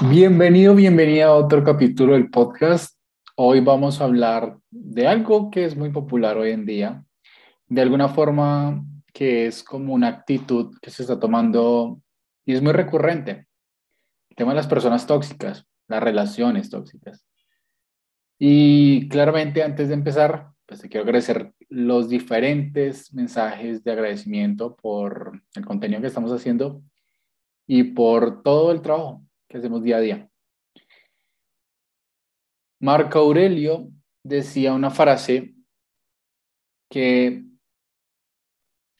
Bienvenido, bienvenida a otro capítulo del podcast. Hoy vamos a hablar de algo que es muy popular hoy en día, de alguna forma que es como una actitud que se está tomando y es muy recurrente. El tema de las personas tóxicas, las relaciones tóxicas. Y claramente antes de empezar, pues te quiero agradecer los diferentes mensajes de agradecimiento por el contenido que estamos haciendo y por todo el trabajo que hacemos día a día. Marco Aurelio decía una frase que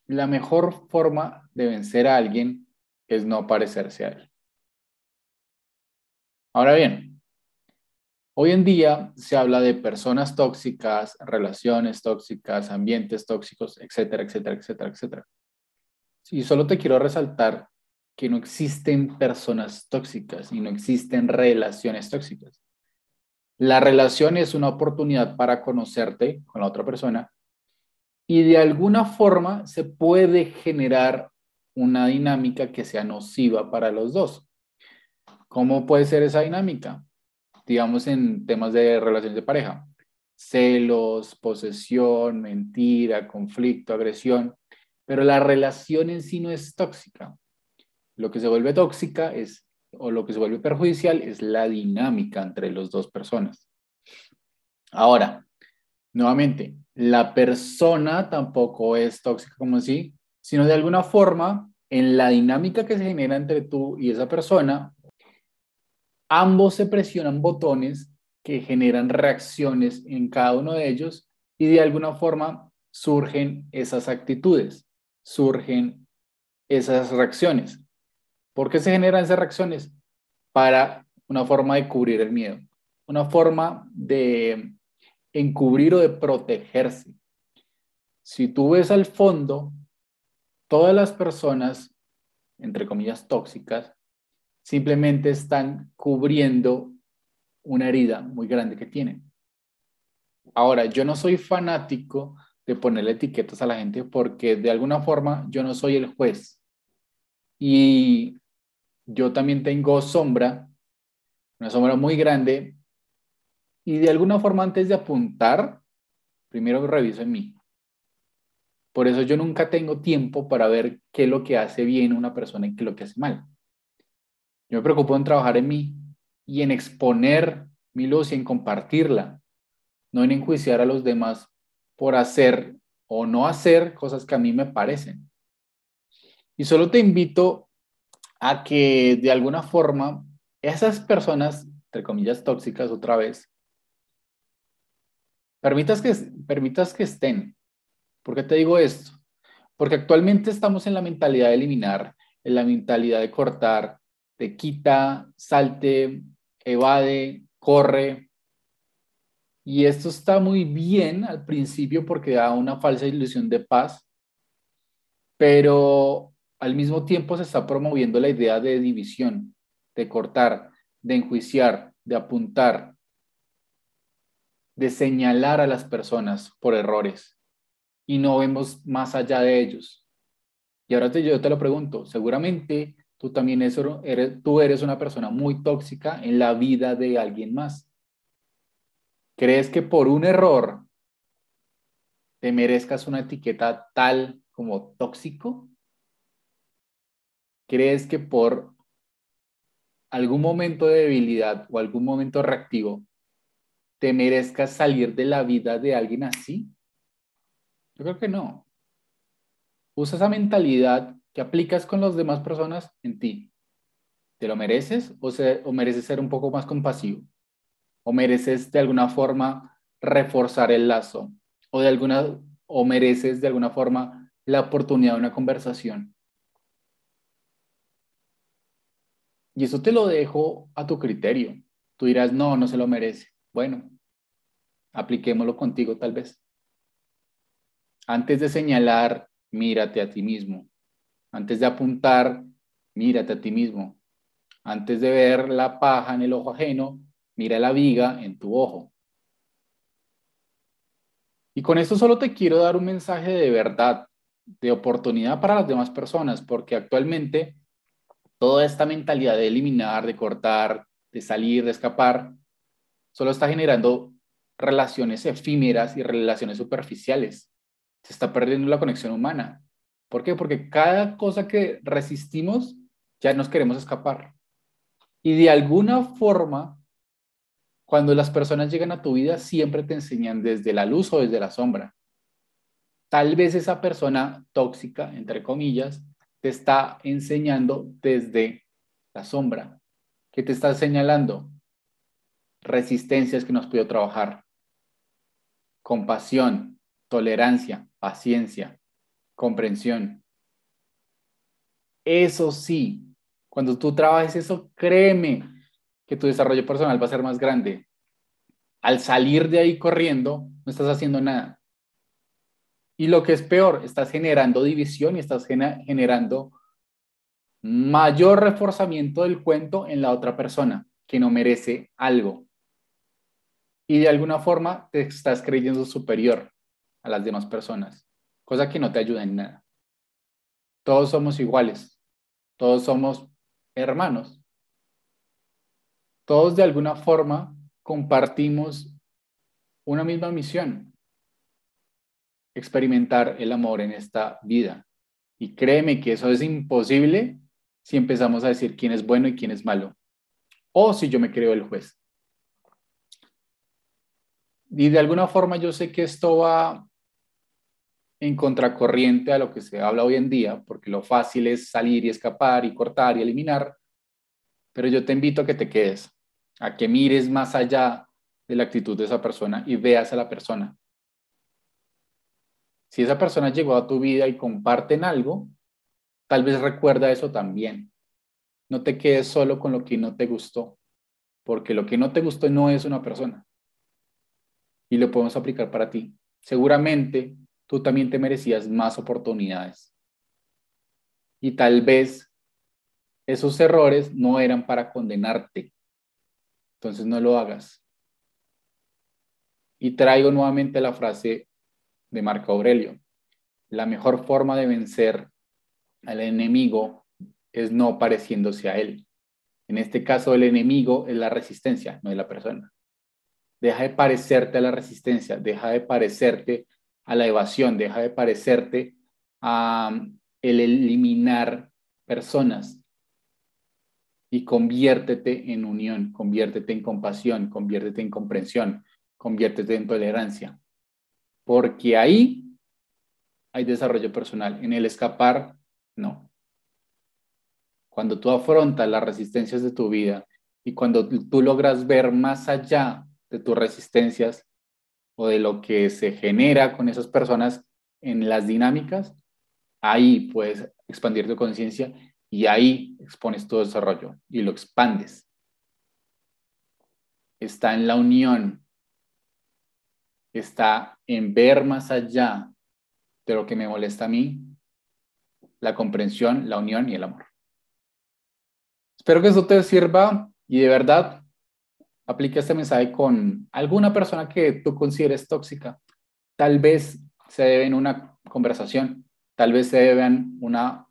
la mejor forma de vencer a alguien es no parecerse a él. Ahora bien, hoy en día se habla de personas tóxicas, relaciones tóxicas, ambientes tóxicos, etcétera, etcétera, etcétera, etcétera. Y solo te quiero resaltar que no existen personas tóxicas y no existen relaciones tóxicas. La relación es una oportunidad para conocerte con la otra persona y de alguna forma se puede generar una dinámica que sea nociva para los dos. ¿Cómo puede ser esa dinámica? Digamos en temas de relaciones de pareja. Celos, posesión, mentira, conflicto, agresión. Pero la relación en sí no es tóxica. Lo que se vuelve tóxica es, o lo que se vuelve perjudicial es la dinámica entre las dos personas. Ahora, nuevamente, la persona tampoco es tóxica como así, sino de alguna forma, en la dinámica que se genera entre tú y esa persona, ambos se presionan botones que generan reacciones en cada uno de ellos y de alguna forma surgen esas actitudes, surgen esas reacciones. ¿Por qué se generan esas reacciones? Para una forma de cubrir el miedo, una forma de encubrir o de protegerse. Si tú ves al fondo, todas las personas, entre comillas, tóxicas, simplemente están cubriendo una herida muy grande que tienen. Ahora, yo no soy fanático de ponerle etiquetas a la gente porque de alguna forma yo no soy el juez. Y yo también tengo sombra, una sombra muy grande, y de alguna forma antes de apuntar, primero reviso en mí. Por eso yo nunca tengo tiempo para ver qué es lo que hace bien una persona y qué es lo que hace mal. Yo me preocupo en trabajar en mí y en exponer mi luz y en compartirla, no en enjuiciar a los demás por hacer o no hacer cosas que a mí me parecen. Y solo te invito a que de alguna forma esas personas, entre comillas, tóxicas otra vez, permitas que, permitas que estén. ¿Por qué te digo esto? Porque actualmente estamos en la mentalidad de eliminar, en la mentalidad de cortar, de quita, salte, evade, corre. Y esto está muy bien al principio porque da una falsa ilusión de paz, pero al mismo tiempo se está promoviendo la idea de división, de cortar, de enjuiciar, de apuntar, de señalar a las personas por errores y no vemos más allá de ellos. Y ahora te, yo te lo pregunto, seguramente tú también tú eres una persona muy tóxica en la vida de alguien más. ¿Crees que por un error te merezcas una etiqueta tal como tóxico? ¿Crees que por algún momento de debilidad o algún momento reactivo te merezcas salir de la vida de alguien así? Yo creo que no. Usa esa mentalidad que aplicas con las demás personas en ti. ¿Te lo mereces o, o mereces ser un poco más compasivo? ¿O mereces de alguna forma reforzar el lazo? ¿O, de alguna, o mereces de alguna forma la oportunidad de una conversación? Y eso te lo dejo a tu criterio. Tú dirás, no, no se lo merece. Bueno, apliquémoslo contigo tal vez. Antes de señalar, mírate a ti mismo. Antes de apuntar, mírate a ti mismo. Antes de ver la paja en el ojo ajeno, mira la viga en tu ojo. Y con esto solo te quiero dar un mensaje de verdad, de oportunidad para las demás personas, porque actualmente toda esta mentalidad de eliminar, de cortar, de salir, de escapar, solo está generando relaciones efímeras y relaciones superficiales. Se está perdiendo la conexión humana. ¿Por qué? Porque cada cosa que resistimos ya nos queremos escapar. Y de alguna forma, cuando las personas llegan a tu vida, siempre te enseñan desde la luz o desde la sombra. Tal vez esa persona tóxica, entre comillas, te está enseñando desde la sombra. ¿Qué te está señalando? Resistencias que nos puedo trabajar. Compasión, tolerancia, paciencia, comprensión. Eso sí, cuando tú trabajes eso, créeme que tu desarrollo personal va a ser más grande. Al salir de ahí corriendo, no estás haciendo nada. Y lo que es peor, estás generando división y estás generando mayor reforzamiento del cuento en la otra persona que no merece algo. Y de alguna forma te estás creyendo superior a las demás personas, cosa que no te ayuda en nada. Todos somos iguales, todos somos hermanos. Todos de alguna forma compartimos una misma misión, experimentar el amor en esta vida. Y créeme que eso es imposible si empezamos a decir quién es bueno y quién es malo. O si yo me creo el juez. Y de alguna forma yo sé que esto va en contracorriente a lo que se habla hoy en día, porque lo fácil es salir y escapar y cortar y eliminar, pero yo te invito a que te quedes, a que mires más allá de la actitud de esa persona y veas a la persona. Si esa persona llegó a tu vida y comparten algo, tal vez recuerda eso también. No te quedes solo con lo que no te gustó, porque lo que no te gustó no es una persona. Y lo podemos aplicar para ti. Seguramente tú también te merecías más oportunidades. Y tal vez esos errores no eran para condenarte. Entonces no lo hagas. Y traigo nuevamente la frase de Marco Aurelio. La mejor forma de vencer al enemigo es no pareciéndose a él. En este caso, el enemigo es la resistencia, no es la persona. Deja de parecerte a la resistencia, deja de parecerte a la evasión, deja de parecerte a um, el eliminar personas y conviértete en unión, conviértete en compasión, conviértete en comprensión, conviértete en tolerancia porque ahí hay desarrollo personal. En el escapar, no. Cuando tú afrontas las resistencias de tu vida y cuando tú logras ver más allá de tus resistencias o de lo que se genera con esas personas en las dinámicas, ahí puedes expandir tu conciencia y ahí expones tu desarrollo y lo expandes. Está en la unión está en ver más allá de lo que me molesta a mí, la comprensión, la unión y el amor. Espero que eso te sirva y de verdad aplique este mensaje con alguna persona que tú consideres tóxica. Tal vez se debe en una conversación, tal vez se deben una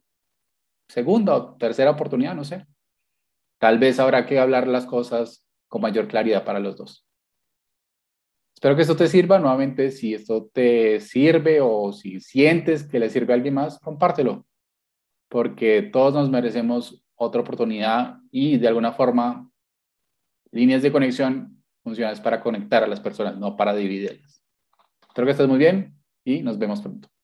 segunda o tercera oportunidad, no sé. Tal vez habrá que hablar las cosas con mayor claridad para los dos. Espero que esto te sirva. Nuevamente, si esto te sirve o si sientes que le sirve a alguien más, compártelo, porque todos nos merecemos otra oportunidad y de alguna forma líneas de conexión funcionan para conectar a las personas, no para dividirlas. Espero que estés muy bien y nos vemos pronto.